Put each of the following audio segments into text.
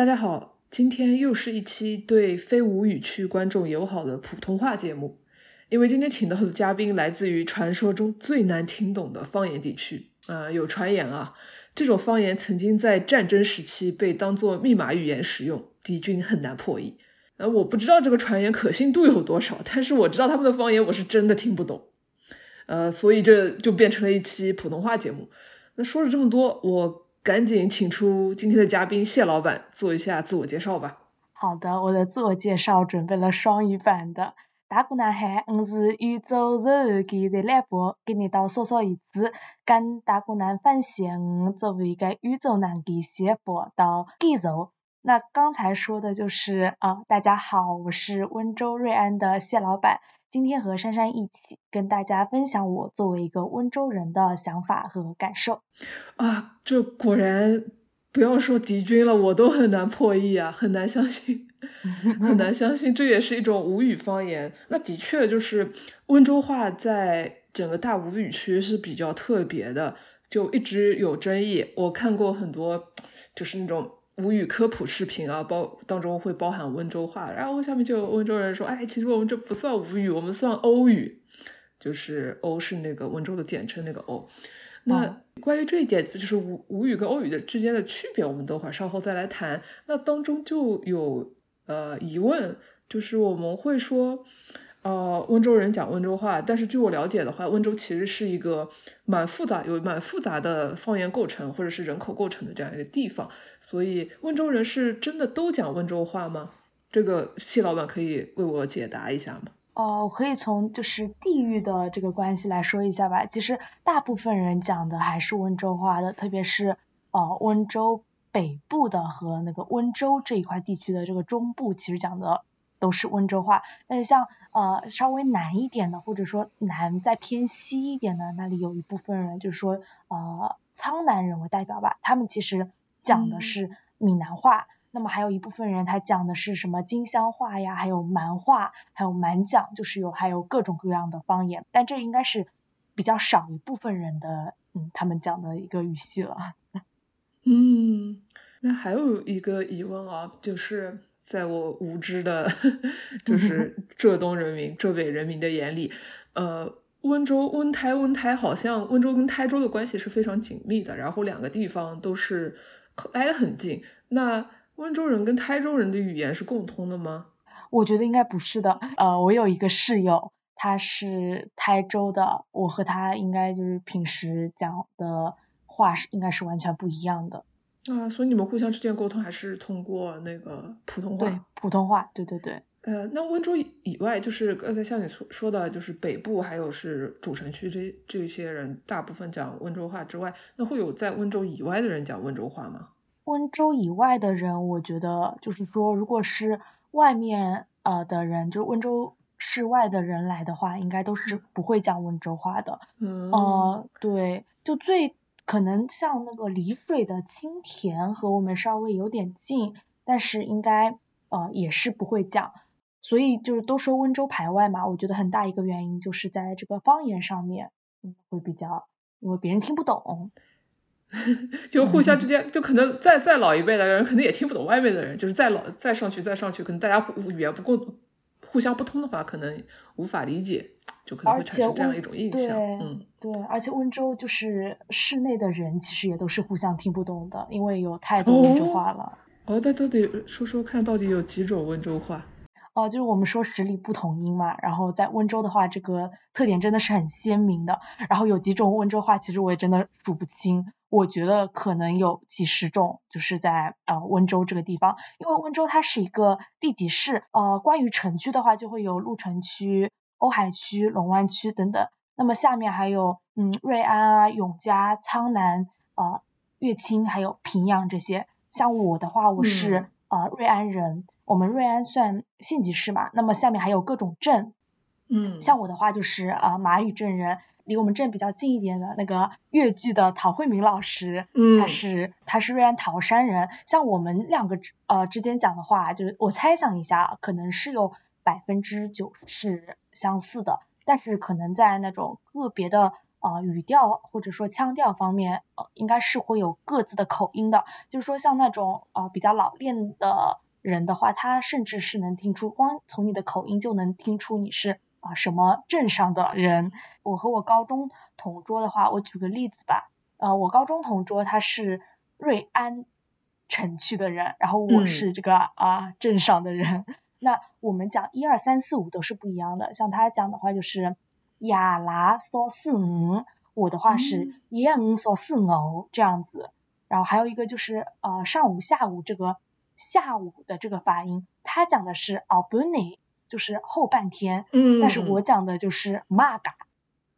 大家好，今天又是一期对非吴语区观众友好的普通话节目。因为今天请到的嘉宾来自于传说中最难听懂的方言地区，呃，有传言啊，这种方言曾经在战争时期被当作密码语言使用，敌军很难破译。呃，我不知道这个传言可信度有多少，但是我知道他们的方言我是真的听不懂。呃，所以这就变成了一期普通话节目。那说了这么多，我赶紧请出今天的嘉宾谢老板做一下自我介绍吧。好的，我的自我介绍准备了双语版的。大姑男孩，我是宇宙人给的来播，给你到说说一次，跟大姑男分享我作为一个宇宙男的写播到感受。那刚才说的就是啊，大家好，我是温州瑞安的谢老板，今天和珊珊一起跟大家分享我作为一个温州人的想法和感受。啊，这果然不要说敌军了，我都很难破译啊，很难相信。很难相信，这也是一种吴语方言。那的确就是温州话在整个大吴语区是比较特别的，就一直有争议。我看过很多，就是那种吴语科普视频啊，包当中会包含温州话。然后下面就有温州人说：“哎，其实我们这不算吴语，我们算欧语，就是欧是那个温州的简称，那个欧。”那关于这一点，就是吴吴语跟欧语的之间的区别，我们等会儿稍后再来谈。那当中就有。呃，疑问就是我们会说，呃，温州人讲温州话，但是据我了解的话，温州其实是一个蛮复杂、有蛮复杂的方言构成或者是人口构成的这样一个地方，所以温州人是真的都讲温州话吗？这个谢老板可以为我解答一下吗？哦，我可以从就是地域的这个关系来说一下吧。其实大部分人讲的还是温州话的，特别是呃温州。北部的和那个温州这一块地区的这个中部，其实讲的都是温州话。但是像呃稍微南一点的，或者说南再偏西一点的，那里有一部分人，就是说呃苍南人为代表吧，他们其实讲的是闽南话。那么还有一部分人，他讲的是什么金乡话呀，还有蛮话，还有蛮讲，就是有还有各种各样的方言。但这应该是比较少一部分人的，嗯，他们讲的一个语系了。嗯，那还有一个疑问啊，就是在我无知的，就是 浙东人民、浙北人民的眼里，呃，温州、温台、温台好像温州跟台州的关系是非常紧密的，然后两个地方都是挨得很近。那温州人跟台州人的语言是共通的吗？我觉得应该不是的。呃，我有一个室友，他是台州的，我和他应该就是平时讲的。话是应该是完全不一样的啊，所以你们互相之间沟通还是通过那个普通话？对，普通话，对对对。呃，那温州以外，就是刚才像你说说的，就是北部还有是主城区这这些人，大部分讲温州话之外，那会有在温州以外的人讲温州话吗？温州以外的人，我觉得就是说，如果是外面呃的人，就是温州市外的人来的话，应该都是不会讲温州话的。嗯，呃，对，就最。可能像那个丽水的青田和我们稍微有点近，但是应该呃也是不会讲，所以就是都说温州排外嘛。我觉得很大一个原因就是在这个方言上面会比较，因为别人听不懂，就互相之间就可能再再老一辈的人可能也听不懂外面的人，就是再老再上去再上去，可能大家语言不够互相不通的话，可能无法理解。就可能会产生这样一种印象，嗯，对，而且温州就是市内的人其实也都是互相听不懂的，因为有太多温州话了。哦，那到底说说看到底有几种温州话？哦，就是我们说十里不同音嘛，然后在温州的话，这个特点真的是很鲜明的。然后有几种温州话，其实我也真的数不清，我觉得可能有几十种，就是在呃温州这个地方，因为温州它是一个地级市，呃，关于城区的话，就会有鹿城区。瓯海区、龙湾区等等，那么下面还有嗯瑞安啊、永嘉、苍南啊、乐清，还有平阳这些。像我的话，我是啊瑞安人，我们瑞安算县级市嘛。那么下面还有各种镇，嗯，像我的话就是啊马屿镇人，离我们镇比较近一点的那个粤剧的陶慧明老师，嗯，他是他是瑞安陶山人。像我们两个呃之间讲的话，就是我猜想一下，可能是有百分之九是。相似的，但是可能在那种个别的呃语调或者说腔调方面，呃应该是会有各自的口音的。就是说像那种呃比较老练的人的话，他甚至是能听出，光从你的口音就能听出你是啊什么镇上的人。我和我高中同桌的话，我举个例子吧，呃我高中同桌他是瑞安城区的人，然后我是这个啊镇上的人。那我们讲一二三四五都是不一样的，像他讲的话就是亚拉嗦四五，我的话是一五嗦四五这样子。然后还有一个就是呃上午下午这个下午的这个发音，他讲的是 a b u n i 就是后半天，嗯，但是我讲的就是 maga，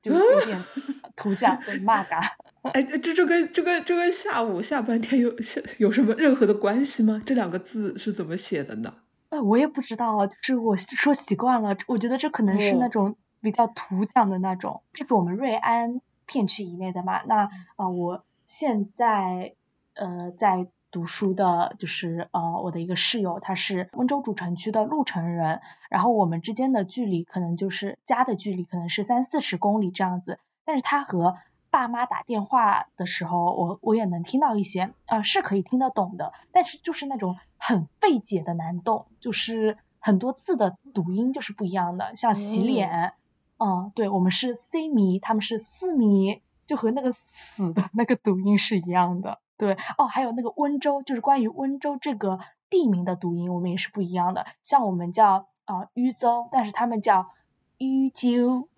就有点 土讲的 maga。哎，这这跟这跟这跟下午下半天有有什么任何的关系吗？这两个字是怎么写的呢？哎，我也不知道，就是我说习惯了，我觉得这可能是那种比较土讲的那种。这是我们瑞安片区以内的嘛？那啊，我现在呃在读书的，就是呃我的一个室友，他是温州主城区的鹿城人，然后我们之间的距离可能就是家的距离可能是三四十公里这样子，但是他和爸妈打电话的时候，我我也能听到一些，呃，是可以听得懂的，但是就是那种很费解的难懂，就是很多字的读音就是不一样的，像洗脸，嗯，对我们是 C 米，他们是四米，就和那个死的那个读音是一样的，对，哦，还有那个温州，就是关于温州这个地名的读音，我们也是不一样的，像我们叫啊渝州，但是他们叫渝州，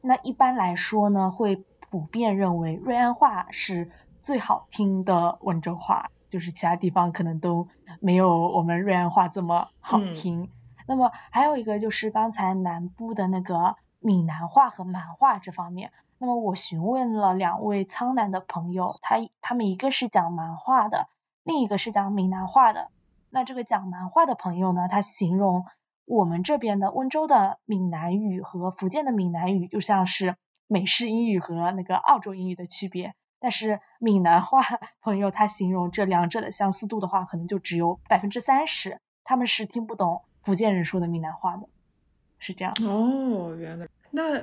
那一般来说呢会。普遍认为瑞安话是最好听的温州话，就是其他地方可能都没有我们瑞安话这么好听。那么还有一个就是刚才南部的那个闽南话和满话这方面，那么我询问了两位苍南的朋友，他他们一个是讲蛮话的，另一个是讲闽南话的。那这个讲蛮话的朋友呢，他形容我们这边的温州的闽南语和福建的闽南语就像是。美式英语和那个澳洲英语的区别，但是闽南话朋友他形容这两者的相似度的话，可能就只有百分之三十，他们是听不懂福建人说的闽南话的，是这样。哦，原来那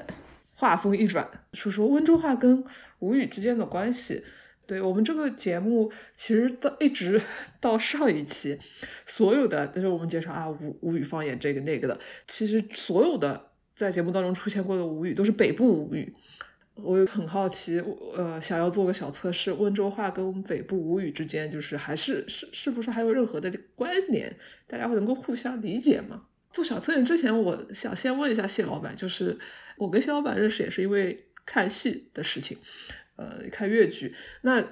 话锋一转，说说温州话跟吴语之间的关系。对我们这个节目，其实到一直 到上一期，所有的就是我们介绍啊吴吴语方言这个那个的，其实所有的。在节目当中出现过的吴语都是北部吴语，我很好奇，呃，想要做个小测试，温州话跟我们北部吴语之间，就是还是是是不是还有任何的关联？大家能够互相理解吗？做小测验之前，我想先问一下谢老板，就是我跟谢老板认识也是因为看戏的事情，呃，看粤剧。那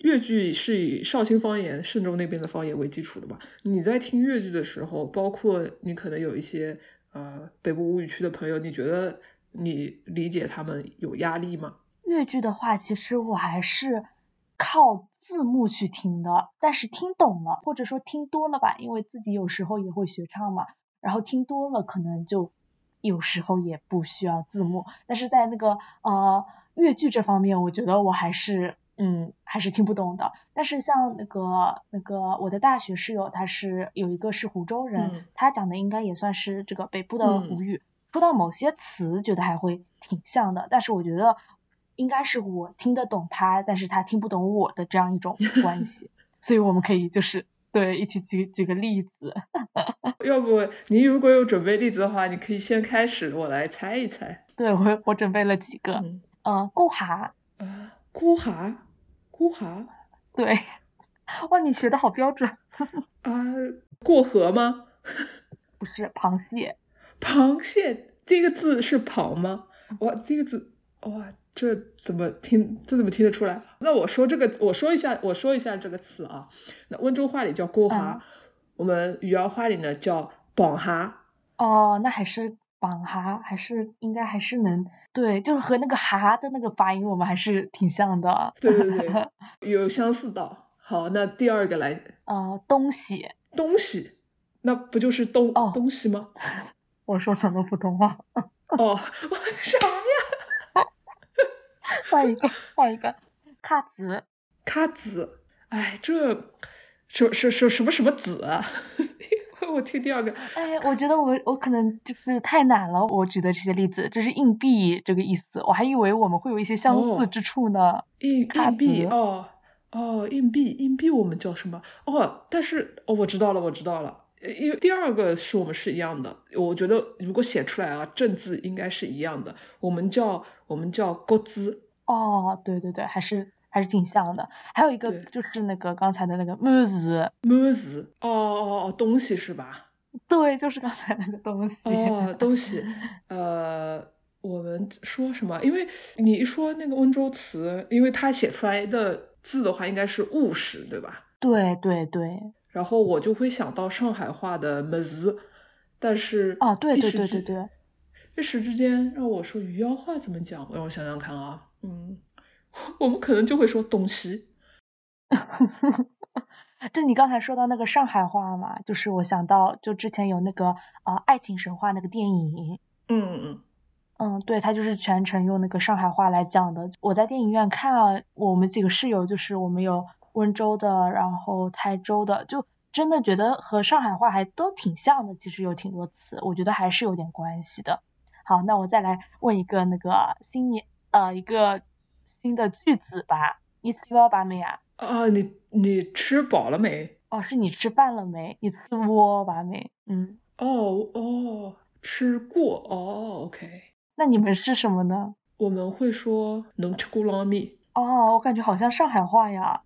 粤剧是以绍兴方言、嵊州那边的方言为基础的吧？你在听粤剧的时候，包括你可能有一些。呃，北部吴语区的朋友，你觉得你理解他们有压力吗？粤剧的话，其实我还是靠字幕去听的，但是听懂了，或者说听多了吧，因为自己有时候也会学唱嘛，然后听多了，可能就有时候也不需要字幕。但是在那个呃粤剧这方面，我觉得我还是。嗯，还是听不懂的。但是像那个那个我的大学室友，他是有一个是湖州人，他讲的应该也算是这个北部的吴语。说到某些词，觉得还会挺像的。但是我觉得应该是我听得懂他，但是他听不懂我的这样一种关系。所以我们可以就是对一起举举个例子。要不你如果有准备例子的话，你可以先开始，我来猜一猜。对我我准备了几个。嗯，顾哈。啊，顾哈。过哈，对，哇，你学的好标准啊！过河吗？不是，螃蟹。螃蟹这个字是螃吗？哇，这个字，哇，这怎么听？这怎么听得出来？那我说这个，我说一下，我说一下这个词啊。那温州话里叫锅哈，我们余姚话里呢叫绑哈。哦，那还是。绑哈还是应该还是能对，就是和那个哈的那个发音，我们还是挺像的。对对对，有相似到。好，那第二个来。呃，东西。东西，那不就是东东西吗？我说什么普通话。哦，啥呀？换一个，换一个。卡子。卡子。哎，这什什什什么什么子？我听第二个。哎，我觉得我我可能就是太难了。我举的这些例子，这是硬币这个意思，我还以为我们会有一些相似之处呢。硬硬币哦哦，硬币硬币我们叫什么？哦，但是哦，我知道了，我知道了。因为第二个是我们是一样的，我觉得如果写出来啊，正字应该是一样的。我们叫我们叫国字。哦，对对对，还是还是挺像的。还有一个就是那个刚才的那个么子么子，哦哦哦，东西是吧？对，就是刚才那个东西。哦，东西。呃，我们说什么？因为你一说那个温州词，因为它写出来的字的话，应该是务实，对吧？对对对。然后我就会想到上海话的么子，但是哦，对对对对对，一时之间让我说余姚话怎么讲？让我想想看啊。嗯，我们可能就会说东西。就你刚才说到那个上海话嘛，就是我想到，就之前有那个啊爱情神话那个电影。嗯嗯嗯，对，他就是全程用那个上海话来讲的。我在电影院看啊，我们几个室友就是我们有温州的，然后台州的，就真的觉得和上海话还都挺像的。其实有挺多词，我觉得还是有点关系的。好，那我再来问一个那个新年。呃，一个新的句子吧。你吃饱吧没啊？啊，你你吃饱了没？哦，是你吃饭了没？你吃窝吧没？嗯。哦哦，吃过哦。OK。那你们是什么呢？我们会说能吃过拉米。哦，我感觉好像上海话呀。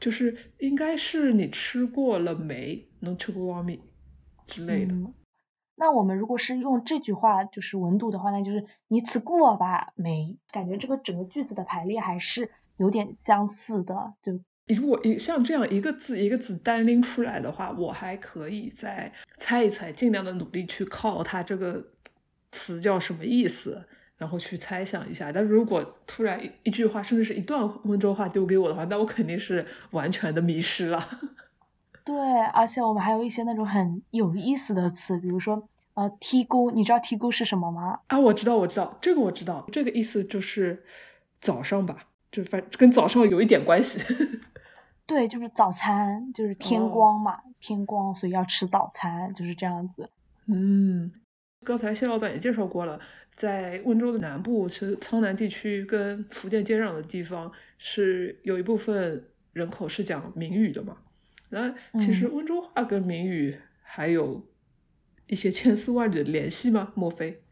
就是应该是你吃过了没？能吃过拉米之类的。那我们如果是用这句话就是文读的话，那就是你吃过吧没？感觉这个整个句子的排列还是有点相似的。就如果一像这样一个字一个字单拎出来的话，我还可以再猜一猜，尽量的努力去靠它这个词叫什么意思，然后去猜想一下。但如果突然一句话，甚至是一段温州话丢给我的话，那我肯定是完全的迷失了。对，而且我们还有一些那种很有意思的词，比如说呃，T 沟，你知道 T 沟是什么吗？啊，我知道，我知道，这个我知道，这个意思就是早上吧，就反跟早上有一点关系。对，就是早餐，就是天光嘛，天光，所以要吃早餐，就是这样子。嗯，刚才谢老板也介绍过了，在温州的南部，其实苍南地区跟福建接壤的地方，是有一部分人口是讲闽语的嘛。那其实温州话跟闽语还有一些千丝万缕的联系吗？莫非？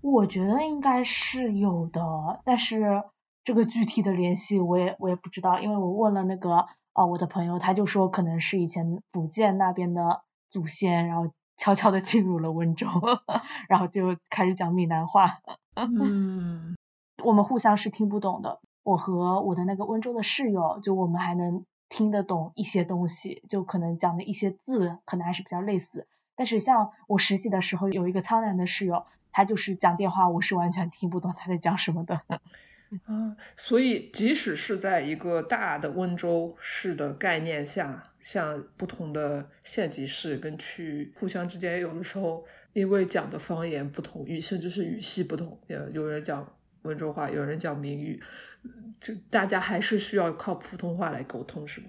我觉得应该是有的，但是这个具体的联系我也我也不知道，因为我问了那个啊我的朋友，他就说可能是以前福建那边的祖先，然后悄悄的进入了温州，然后就开始讲闽南话。嗯，我们互相是听不懂的。我和我的那个温州的室友，就我们还能。听得懂一些东西，就可能讲的一些字可能还是比较类似。但是像我实习的时候，有一个苍南的室友，他就是讲电话，我是完全听不懂他在讲什么的。啊，所以即使是在一个大的温州市的概念下，像不同的县级市跟区，互相之间有的时候因为讲的方言不同，语甚至是语系不同，有有人讲温州话，有人讲闽语。就大家还是需要靠普通话来沟通，是吗？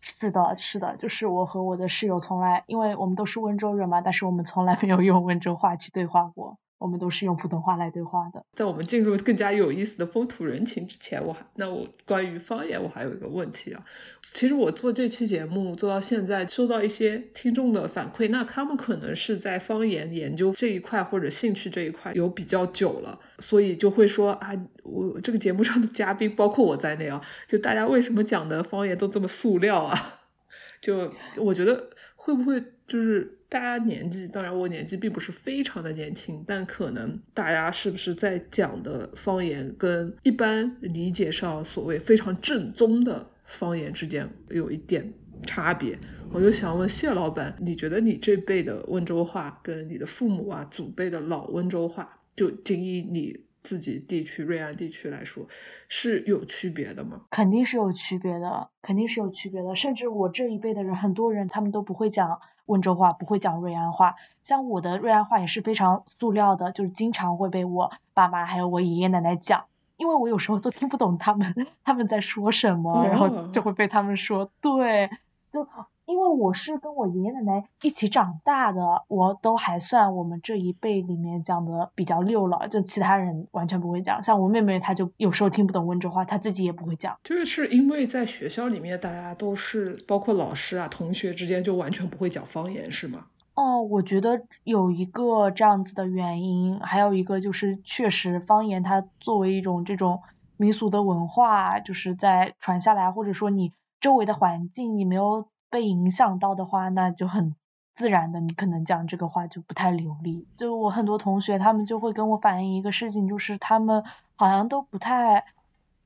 是的，是的，就是我和我的室友从来，因为我们都是温州人嘛，但是我们从来没有用温州话去对话过。我们都是用普通话来对话的。在我们进入更加有意思的风土人情之前，我还那我关于方言，我还有一个问题啊。其实我做这期节目做到现在，收到一些听众的反馈，那他们可能是在方言研究这一块或者兴趣这一块有比较久了，所以就会说啊，我这个节目上的嘉宾，包括我在内啊，就大家为什么讲的方言都这么塑料啊？就我觉得会不会就是。大家年纪，当然我年纪并不是非常的年轻，但可能大家是不是在讲的方言跟一般理解上所谓非常正宗的方言之间有一点差别？我就想问谢老板，你觉得你这辈的温州话跟你的父母啊祖辈的老温州话，就仅以你自己地区瑞安地区来说，是有区别的吗？肯定是有区别的，肯定是有区别的。甚至我这一辈的人，很多人他们都不会讲。温州话不会讲瑞安话，像我的瑞安话也是非常塑料的，就是经常会被我爸妈还有我爷爷奶奶讲，因为我有时候都听不懂他们他们在说什么，然后就会被他们说，对，就因为我是跟我爷爷奶奶一起长大的，我都还算我们这一辈里面讲的比较溜了，就其他人完全不会讲。像我妹妹，她就有时候听不懂温州话，她自己也不会讲。就是因为在学校里面，大家都是包括老师啊、同学之间就完全不会讲方言，是吗？哦，我觉得有一个这样子的原因，还有一个就是确实方言它作为一种这种民俗的文化，就是在传下来，或者说你周围的环境你没有被影响到的话，那就很自然的，你可能讲这个话就不太流利。就我很多同学他们就会跟我反映一个事情，就是他们好像都不太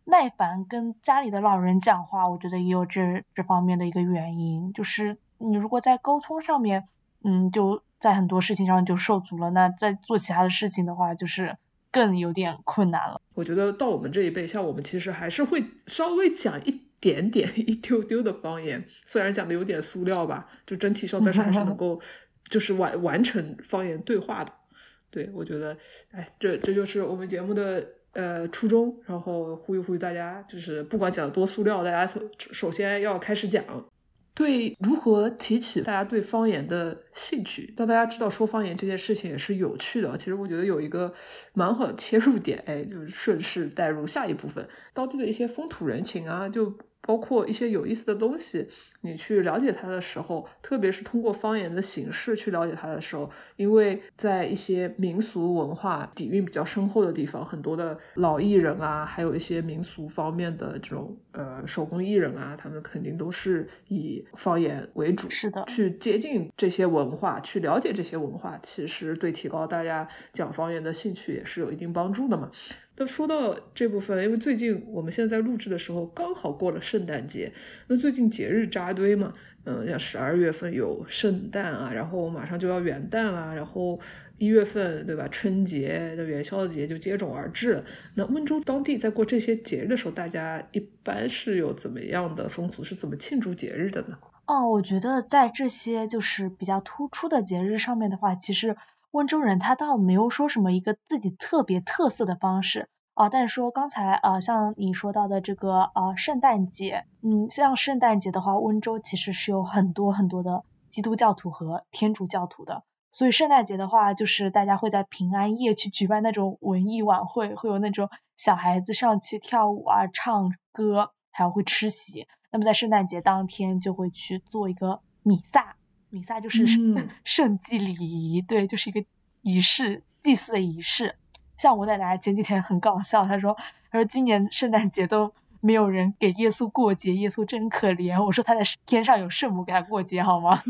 耐烦跟家里的老人讲话，我觉得也有这这方面的一个原因，就是你如果在沟通上面。嗯，就在很多事情上就受阻了。那在做其他的事情的话，就是更有点困难了。我觉得到我们这一辈，像我们其实还是会稍微讲一点点、一丢丢的方言，虽然讲的有点塑料吧，就整体上，但是还是能够就是完完成方言对话的。对，我觉得，哎，这这就是我们节目的呃初衷，然后呼吁呼吁大家，就是不管讲的多塑料，大家首首先要开始讲。对如何提起大家对方言的兴趣，让大家知道说方言这件事情也是有趣的。其实我觉得有一个蛮好的切入点，哎，就是顺势带入下一部分，当地的一些风土人情啊，就。包括一些有意思的东西，你去了解它的时候，特别是通过方言的形式去了解它的时候，因为在一些民俗文化底蕴比较深厚的地方，很多的老艺人啊，还有一些民俗方面的这种呃手工艺人啊，他们肯定都是以方言为主。是的，去接近这些文化，去了解这些文化，其实对提高大家讲方言的兴趣也是有一定帮助的嘛。那说到这部分，因为最近我们现在在录制的时候刚好过了圣诞节，那最近节日扎扎堆嘛，嗯，像十二月份有圣诞啊，然后马上就要元旦啦，然后一月份对吧，春节的元宵节就接踵而至。那温州当地在过这些节日的时候，大家一般是有怎么样的风俗，是怎么庆祝节日的呢？哦，我觉得在这些就是比较突出的节日上面的话，其实。温州人他倒没有说什么一个自己特别特色的方式啊，但是说刚才啊像你说到的这个啊圣诞节，嗯，像圣诞节的话，温州其实是有很多很多的基督教徒和天主教徒的，所以圣诞节的话，就是大家会在平安夜去举办那种文艺晚会，会有那种小孩子上去跳舞啊、唱歌，还有会吃席。那么在圣诞节当天就会去做一个弥撒。弥撒就是 圣祭礼仪，对，就是一个仪式，祭祀的仪式。像我奶奶前几天很搞笑，她说，她说今年圣诞节都没有人给耶稣过节，耶稣真可怜。我说他在天上有圣母给他过节好吗？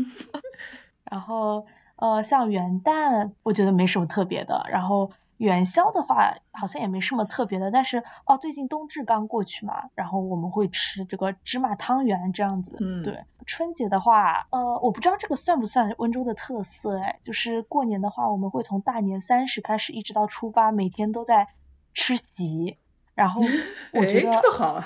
然后呃，像元旦，我觉得没什么特别的。然后。元宵的话好像也没什么特别的，但是哦，最近冬至刚过去嘛，然后我们会吃这个芝麻汤圆这样子。嗯，对。春节的话，呃，我不知道这个算不算温州的特色哎，就是过年的话，我们会从大年三十开始一直到初八，每天都在吃席，然后 我觉得这个好。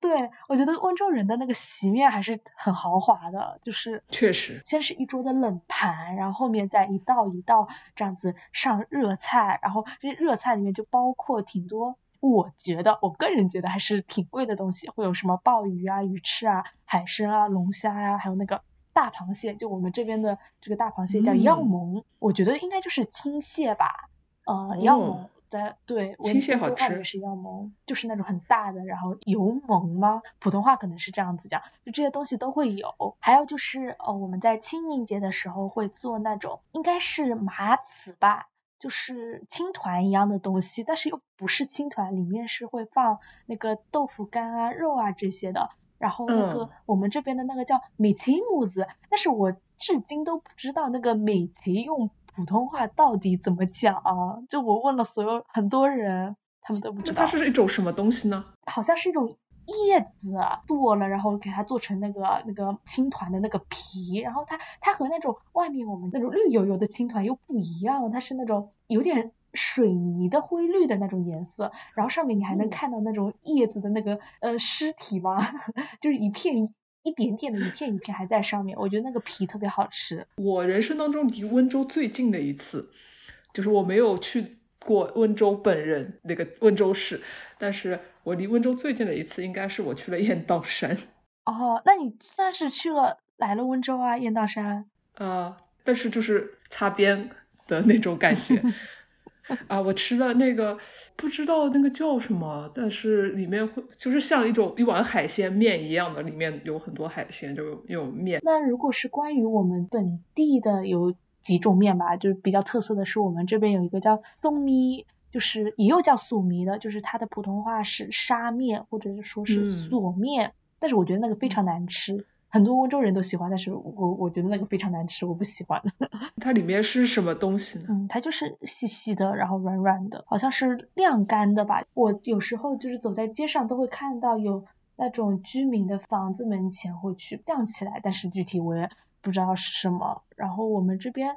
对，我觉得温州人的那个席面还是很豪华的，就是确实，先是一桌的冷盘，然后后面再一道一道这样子上热菜，然后这热菜里面就包括挺多，我觉得我个人觉得还是挺贵的东西，会有什么鲍鱼啊、鱼翅啊、海参啊、龙虾呀，还有那个大螃蟹，就我们这边的这个大螃蟹叫药檬，我觉得应该就是青蟹吧，呃，药檬。在对，青蟹好吃，也是要蒙，就是那种很大的，然后油蒙吗？普通话可能是这样子讲，就这些东西都会有。还有就是，呃，我们在清明节的时候会做那种，应该是麻糍吧，就是青团一样的东西，但是又不是青团，里面是会放那个豆腐干啊、肉啊这些的。然后那个我们这边的那个叫美琪木子，但是我至今都不知道那个米奇用。普通话到底怎么讲啊？就我问了所有很多人，他们都不知道。它是一种什么东西呢？好像是一种叶子剁了，然后给它做成那个那个青团的那个皮。然后它它和那种外面我们那种绿油油的青团又不一样，它是那种有点水泥的灰绿的那种颜色。然后上面你还能看到那种叶子的那个呃尸体吗？就是一片。一点点的一片一片还在上面，我觉得那个皮特别好吃。我人生当中离温州最近的一次，就是我没有去过温州本人那个温州市，但是我离温州最近的一次应该是我去了雁荡山。哦，那你算是去了来了温州啊，雁荡山。呃，但是就是擦边的那种感觉。啊，我吃了那个不知道那个叫什么，但是里面会就是像一种一碗海鲜面一样的，里面有很多海鲜，就有有面。那如果是关于我们本地的有几种面吧，就是比较特色的是我们这边有一个叫松米，就是也有叫素米的，就是它的普通话是沙面或者是说是索面，但是我觉得那个非常难吃。很多温州人都喜欢，但是我我觉得那个非常难吃，我不喜欢。它里面是什么东西呢？嗯，它就是细细的，然后软软的，好像是晾干的吧。我有时候就是走在街上都会看到有那种居民的房子门前会去晾起来，但是具体我也不知道是什么。然后我们这边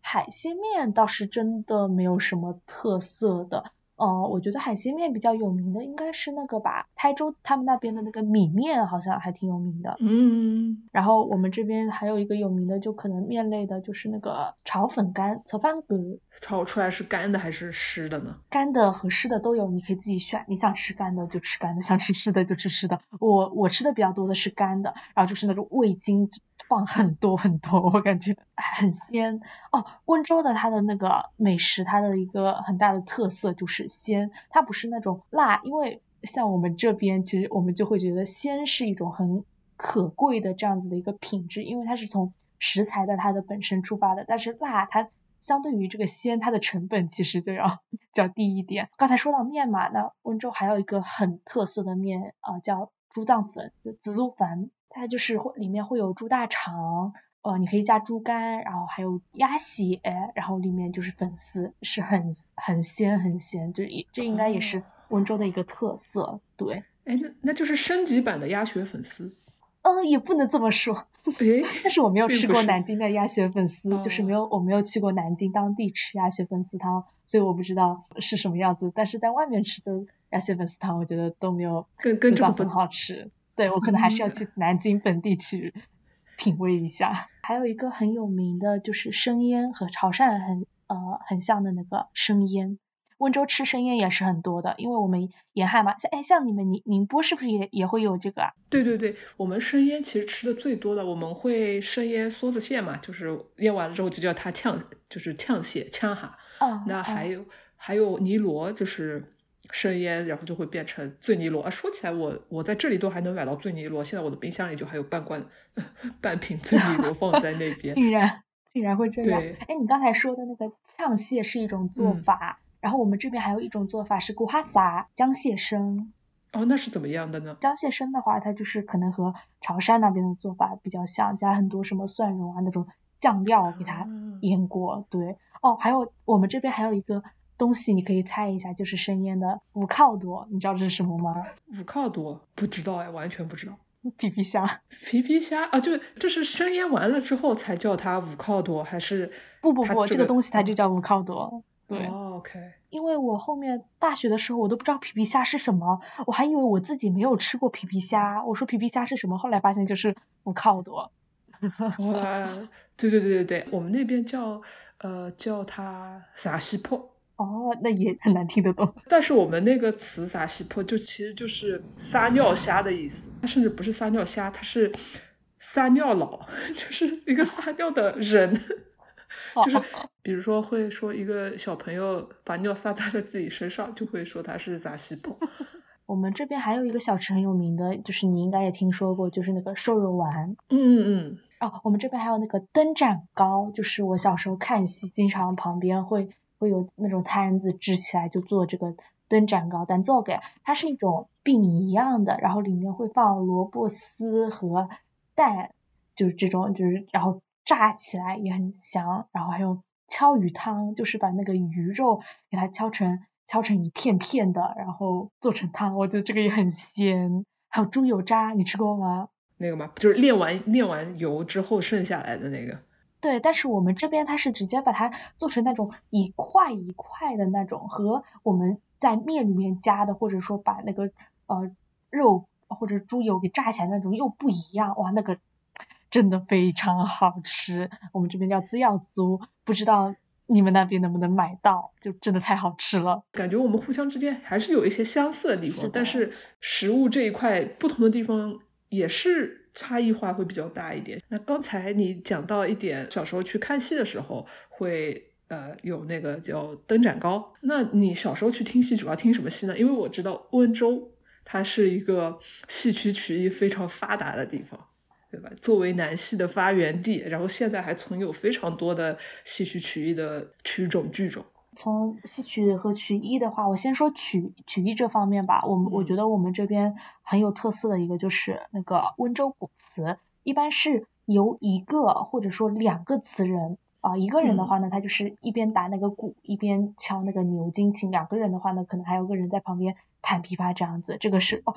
海鲜面倒是真的没有什么特色的。哦，我觉得海鲜面比较有名的应该是那个吧，台州他们那边的那个米面好像还挺有名的。嗯，然后我们这边还有一个有名的，就可能面类的，就是那个炒粉干、炒饭干。炒出来是干的还是湿的呢？干的和湿的都有，你可以自己选。你想吃干的就吃干的，想吃湿的就吃湿的。我我吃的比较多的是干的，然后就是那种味精放很多很多，我感觉很鲜。哦，温州的它的那个美食，它的一个很大的特色就是鲜，它不是那种辣，因为像我们这边，其实我们就会觉得鲜是一种很可贵的这样子的一个品质，因为它是从食材的它的本身出发的，但是辣它。相对于这个鲜，它的成本其实就要较低一点。刚才说到面嘛，那温州还有一个很特色的面啊，叫猪脏粉，就紫苏粉，它就是会里面会有猪大肠，呃，你可以加猪肝，然后还有鸭血，然后里面就是粉丝，是很很鲜很鲜，就这应该也是温州的一个特色。对，哎，那那就是升级版的鸭血粉丝。嗯，也不能这么说，诶，但是我没有吃过南京的鸭血粉丝，就是没有我没有去过南京当地吃鸭血粉丝汤，所以我不知道是什么样子。但是在外面吃的鸭血粉丝汤，我觉得都没有更更这个很好吃。对我可能还是要去南京本地去品味一下。还有一个很有名的就是生腌，和潮汕很呃很像的那个生腌。温州吃生腌也是很多的，因为我们沿海嘛，像哎像你们宁宁波是不是也也会有这个啊？对对对，我们生腌其实吃的最多的，我们会生腌梭子蟹嘛，就是腌完了之后就叫它呛，就是呛蟹呛哈。哦。那还有还有泥螺，就是生腌，然后就会变成醉泥螺啊。说起来，我我在这里都还能买到醉泥螺，现在我的冰箱里就还有半罐 半瓶醉泥螺放在那边。竟然竟然会这样？哎，你刚才说的那个呛蟹是一种做法。然后我们这边还有一种做法是古哈撒姜蟹生，哦，那是怎么样的呢？姜蟹生的话，它就是可能和潮汕那边的做法比较像，加很多什么蒜蓉啊那种酱料给它腌过。对，哦，还有我们这边还有一个东西，你可以猜一下，就是生腌的五靠多，你知道这是什么吗？五靠多不知道哎，完全不知道。皮皮虾，皮皮虾啊，就这是生腌完了之后才叫它五靠多，还是？不不不，这个东西它就叫五靠多。对，OK。因为我后面大学的时候我都不知道皮皮虾是什么，我还以为我自己没有吃过皮皮虾。我说皮皮虾是什么，后来发现就是五靠多。哇，对对对对对，我们那边叫呃叫它撒西坡。哦，那也很难听得懂。但是我们那个词撒西坡就其实就是撒尿虾的意思，它甚至不是撒尿虾，它是撒尿佬，就是一个撒尿的人。就是比如说会说一个小朋友把尿撒在了自己身上，就会说他是杂西婆。我们这边还有一个小吃很有名的，就是你应该也听说过，就是那个瘦肉丸。嗯嗯嗯。哦，我们这边还有那个灯盏糕，就是我小时候看戏，经常旁边会会有那种摊子支起来就做这个灯盏糕，但做给它是一种饼一样的，然后里面会放萝卜丝和蛋，就是这种就是然后。炸起来也很香，然后还有敲鱼汤，就是把那个鱼肉给它敲成敲成一片片的，然后做成汤，我觉得这个也很鲜。还有猪油渣，你吃过吗？那个吗？就是炼完炼完油之后剩下来的那个。对，但是我们这边它是直接把它做成那种一块一块的那种，和我们在面里面加的，或者说把那个呃肉或者猪油给炸起来那种又不一样。哇，那个。真的非常好吃，我们这边叫滋药酥，不知道你们那边能不能买到？就真的太好吃了，感觉我们互相之间还是有一些相似的地方，但是食物这一块不同的地方也是差异化会比较大一点。那刚才你讲到一点，小时候去看戏的时候会呃有那个叫灯盏糕。那你小时候去听戏主要听什么戏呢？因为我知道温州它是一个戏曲曲艺非常发达的地方，对吧？作为南戏的发源地，然后现在还存有非常多的戏曲曲艺的曲种剧种。从戏曲和曲艺的话，我先说曲曲艺这方面吧。我们我觉得我们这边很有特色的一个就是那个温州鼓词，一般是由一个或者说两个词人啊，一个人的话呢，他就是一边打那个鼓，一边敲那个牛筋琴；两个人的话呢，可能还有个人在旁边弹琵琶这样子。这个是哦。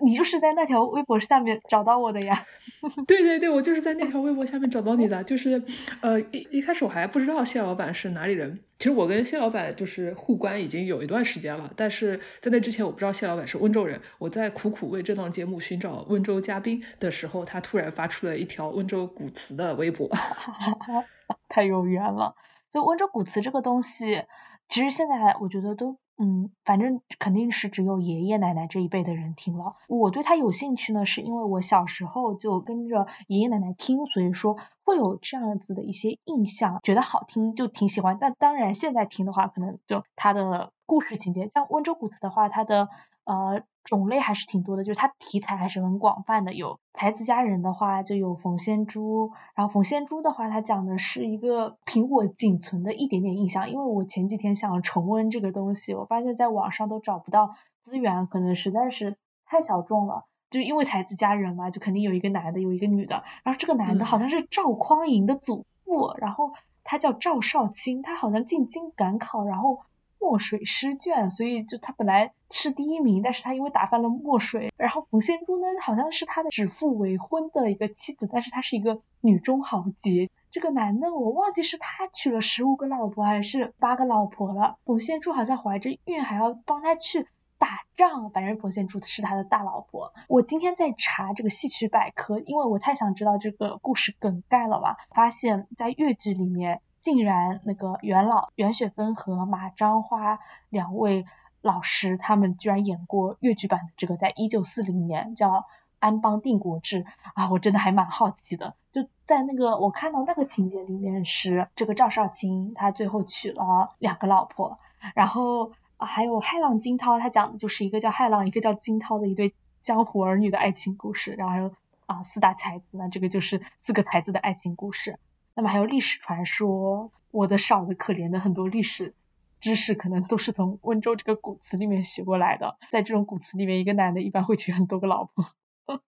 你就是在那条微博下面找到我的呀？对对对，我就是在那条微博下面找到你的。就是，呃，一一开始我还不知道谢老板是哪里人。其实我跟谢老板就是互关已经有一段时间了，但是在那之前我不知道谢老板是温州人。我在苦苦为这档节目寻找温州嘉宾的时候，他突然发出了一条温州古词的微博 太有缘了。就温州古词这个东西，其实现在我觉得都。嗯，反正肯定是只有爷爷奶奶这一辈的人听了。我对他有兴趣呢，是因为我小时候就跟着爷爷奶奶听，所以说会有这样子的一些印象，觉得好听就挺喜欢。但当然现在听的话，可能就他的故事情节，像温州古词的话，它的。呃，种类还是挺多的，就是它题材还是很广泛的。有才子佳人的话，就有冯仙珠。然后冯仙珠的话，它讲的是一个凭我仅存的一点点印象，因为我前几天想重温这个东西，我发现在网上都找不到资源，可能实在是太小众了。就因为才子佳人嘛，就肯定有一个男的，有一个女的。然后这个男的好像是赵匡胤的祖父，然后他叫赵少卿，他好像进京赶考，然后。墨水诗卷，所以就他本来是第一名，但是他因为打翻了墨水，然后冯仙珠呢好像是他的指腹为婚的一个妻子，但是他是一个女中豪杰。这个男的我忘记是他娶了十五个老婆还是八个老婆了。冯仙珠好像怀着孕还要帮他去打仗，反正冯仙珠是他的大老婆。我今天在查这个戏曲百科，因为我太想知道这个故事梗概了嘛，发现在越剧里面。竟然那个袁老袁雪芬和马章花两位老师，他们居然演过越剧版的这个，在一九四零年叫《安邦定国志》啊，我真的还蛮好奇的。就在那个我看到那个情节里面是这个赵少卿，他最后娶了两个老婆，然后还有骇浪惊涛，他讲的就是一个叫骇浪，一个叫惊涛的一对江湖儿女的爱情故事，然后还有啊四大才子那，这个就是四个才子的爱情故事。那么还有历史传说，我的少的可怜的很多历史知识，可能都是从温州这个古词里面学过来的。在这种古词里面，一个男的一般会娶很多个老婆。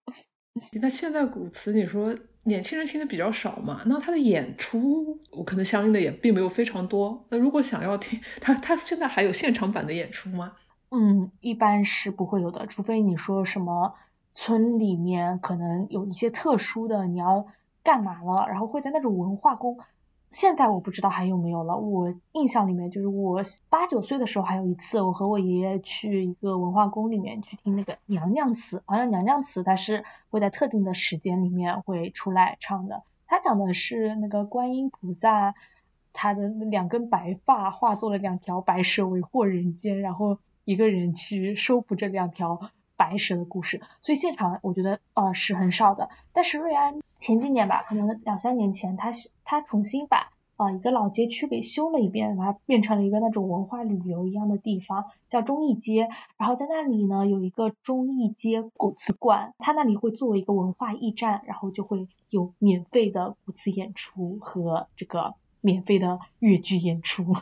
那现在古词，你说年轻人听的比较少嘛？那他的演出，我可能相应的也并没有非常多。那如果想要听他，他现在还有现场版的演出吗？嗯，一般是不会有的，除非你说什么村里面可能有一些特殊的，你要。干嘛了？然后会在那种文化宫，现在我不知道还有没有了。我印象里面就是我八九岁的时候，还有一次我和我爷爷去一个文化宫里面去听那个娘娘词，好像娘娘词它是会在特定的时间里面会出来唱的。它讲的是那个观音菩萨，他的两根白发化作了两条白蛇为祸人间，然后一个人去收服这两条。白蛇的故事，所以现场我觉得呃是很少的。但是瑞安前几年吧，可能两三年前，他是他重新把呃一个老街区给修了一遍，把它变成了一个那种文化旅游一样的地方，叫忠义街。然后在那里呢有一个忠义街古瓷馆，它那里会作为一个文化驿站，然后就会有免费的古瓷演出和这个免费的越剧演出。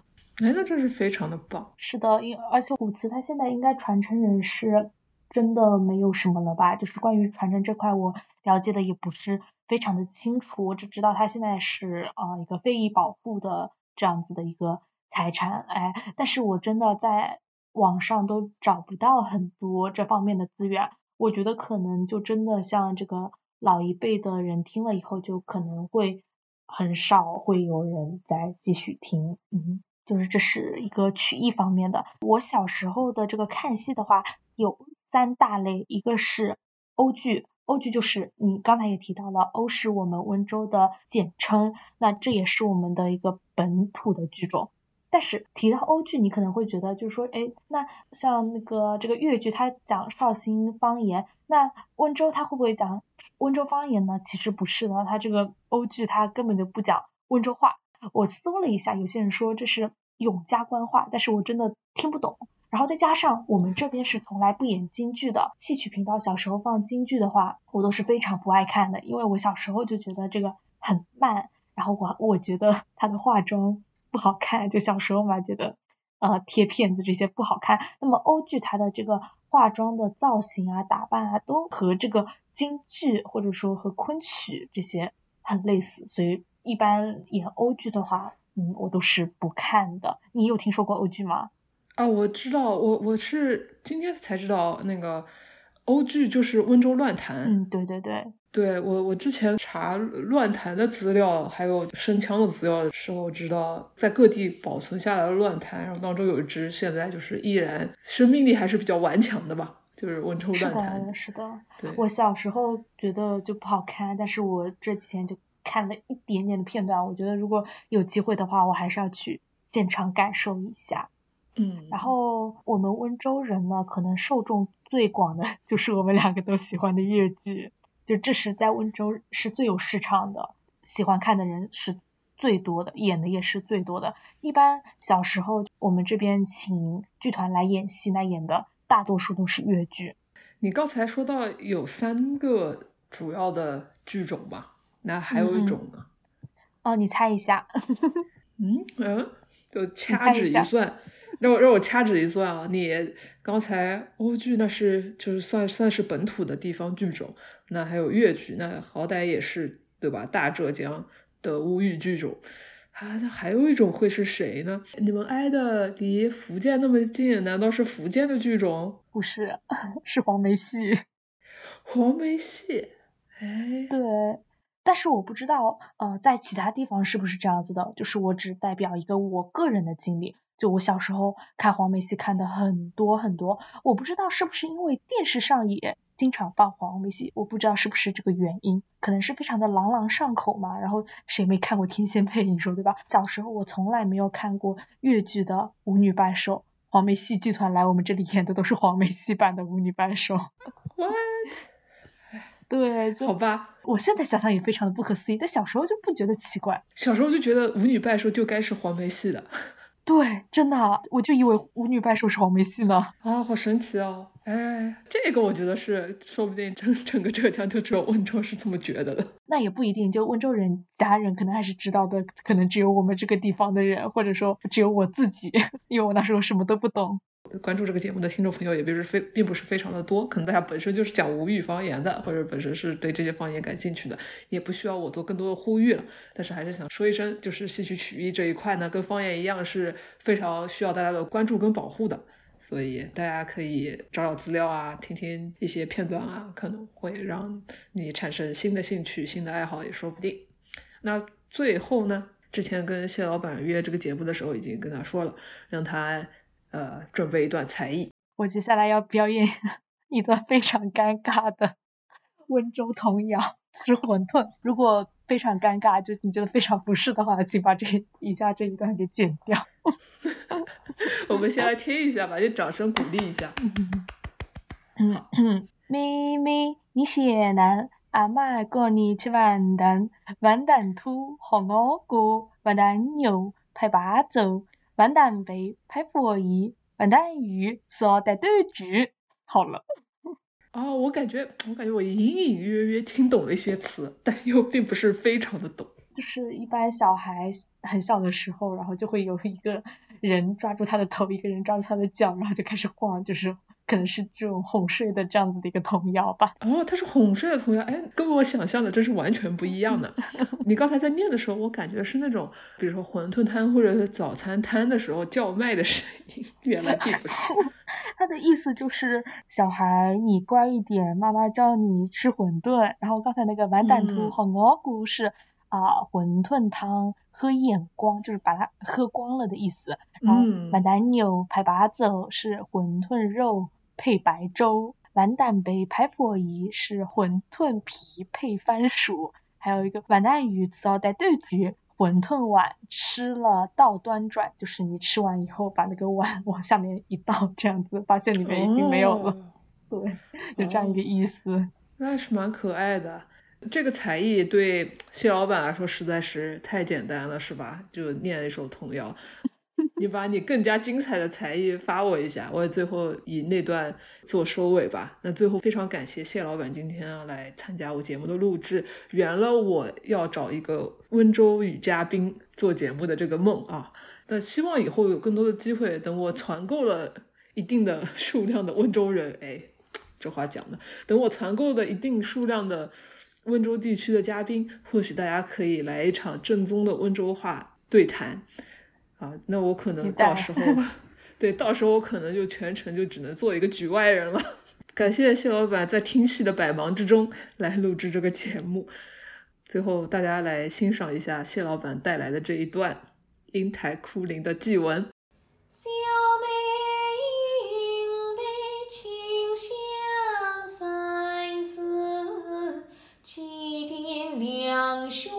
哎，那这是非常的棒。是的，因而且古瓷它现在应该传承人是。真的没有什么了吧？就是关于传承这块，我了解的也不是非常的清楚。我只知道它现在是啊一个非遗保护的这样子的一个财产，哎，但是我真的在网上都找不到很多这方面的资源。我觉得可能就真的像这个老一辈的人听了以后，就可能会很少会有人再继续听。嗯，就是这是一个曲艺方面的。我小时候的这个看戏的话，有。三大类，一个是欧剧，欧剧就是你刚才也提到了，欧是我们温州的简称，那这也是我们的一个本土的剧种。但是提到欧剧，你可能会觉得就是说，哎，那像那个这个粤剧，它讲绍兴方言，那温州它会不会讲温州方言呢？其实不是的，它这个欧剧它根本就不讲温州话。我搜了一下，有些人说这是永嘉官话，但是我真的听不懂。然后再加上我们这边是从来不演京剧的，戏曲频道小时候放京剧的话，我都是非常不爱看的，因为我小时候就觉得这个很慢，然后我我觉得他的化妆。不好看，就小时候嘛，觉得呃贴片子这些不好看。那么欧剧它的这个化妆的造型啊、打扮啊，都和这个京剧或者说和昆曲这些很类似，所以一般演欧剧的话，嗯，我都是不看的。你有听说过欧剧吗？啊，我知道，我我是今天才知道那个欧剧就是温州乱弹。嗯，对对对。对我，我之前查乱弹的资料，还有声腔的资料的时候，知道在各地保存下来的乱弹，然后当中有一支现在就是依然生命力还是比较顽强的吧，就是温州乱弹。是的，是的。对，我小时候觉得就不好看，但是我这几天就看了一点点的片段，我觉得如果有机会的话，我还是要去现场感受一下。嗯。然后我们温州人呢，可能受众最广的就是我们两个都喜欢的粤剧。就这是在温州是最有市场的，喜欢看的人是最多的，演的也是最多的。一般小时候我们这边请剧团来演戏，那演的大多数都是粤剧。你刚才说到有三个主要的剧种吧？那还有一种呢？哦，你猜一下。嗯 嗯，就掐指一算。让我让我掐指一算啊，你刚才欧剧那是就是算算是本土的地方剧种，那还有粤剧，那好歹也是对吧？大浙江的吴语剧种啊，那还有一种会是谁呢？你们挨的离福建那么近，难道是福建的剧种？不是，是黄梅戏。黄梅戏，哎，对，但是我不知道，呃，在其他地方是不是这样子的？就是我只代表一个我个人的经历。就我小时候看黄梅戏看的很多很多，我不知道是不是因为电视上也经常放黄梅戏，我不知道是不是这个原因，可能是非常的朗朗上口嘛。然后谁没看过《天仙配》？你说对吧？小时候我从来没有看过越剧的《舞女拜寿》，黄梅戏剧团来我们这里演的都是黄梅戏版的《舞女拜寿》。What？对，好吧。我现在想想也非常的不可思议，但小时候就不觉得奇怪。小时候就觉得《舞女拜寿》就该是黄梅戏的。对，真的，我就以为舞女拜寿是黄梅戏呢。啊，好神奇哦！哎，这个我觉得是，说不定整整个浙江就只有温州是这么觉得的。那也不一定，就温州人，其他人可能还是知道的，可能只有我们这个地方的人，或者说只有我自己，因为我那时候什么都不懂。关注这个节目的听众朋友也不是非并不是非常的多，可能大家本身就是讲吴语方言的，或者本身是对这些方言感兴趣的，也不需要我做更多的呼吁了。但是还是想说一声，就是戏曲曲艺这一块呢，跟方言一样是非常需要大家的关注跟保护的，所以大家可以找找资料啊，听听一些片段啊，可能会让你产生新的兴趣、新的爱好也说不定。那最后呢，之前跟谢老板约这个节目的时候，已经跟他说了，让他。呃，准备一段才艺。我接下来要表演 一段非常尴尬的温州童谣，吃馄饨。如果非常尴尬，就你觉得非常不适的话，请把这以下这一段给剪掉。我们先来听一下吧，就掌声鼓励一下。妹妹，你先来，阿妈教你吃完蛋，完蛋兔和我过，完蛋牛拍八走。完蛋杯拍佛衣，完蛋鱼说带对句。好了。哦，我感觉我感觉我隐隐约约听懂了一些词，但又并不是非常的懂。就是一般小孩很小的时候，然后就会有一个人抓住他的头，一个人抓住他的脚，然后就开始晃，就是。可能是这种哄睡的这样子的一个童谣吧。哦，它是哄睡的童谣，哎，跟我想象的真是完全不一样的。你刚才在念的时候，我感觉是那种，比如说馄饨摊或者是早餐摊的时候叫卖的声音，原来并不是。他的意思就是，小孩你乖一点，妈妈叫你吃馄饨。然后刚才那个完蛋兔和蘑菇是啊，馄饨汤。喝眼光就是把它喝光了的意思。然后完蛋牛排八走是馄饨肉配白粥，完蛋杯拍佛衣是馄饨皮配番薯，还有一个完蛋鱼要带对局，馄饨碗吃了倒端转，就是你吃完以后把那个碗 往下面一倒，这样子发现里面已经没有了。对，就这样一个意思。那是蛮可爱的。这个才艺对谢老板来说实在是太简单了，是吧？就念一首童谣。你把你更加精彩的才艺发我一下，我也最后以那段做收尾吧。那最后非常感谢谢老板今天来参加我节目的录制，圆了我要找一个温州女嘉宾做节目的这个梦啊。那希望以后有更多的机会，等我攒够了一定的数量的温州人，哎，这话讲的，等我攒够了一定数量的温州地区的嘉宾，或许大家可以来一场正宗的温州话对谈。啊，那我可能到时候，对，到时候我可能就全程就只能做一个局外人了。感谢谢老板在听戏的百忙之中来录制这个节目。最后，大家来欣赏一下谢老板带来的这一段英台哭灵的祭文。小妹的清香三字，七点两兄。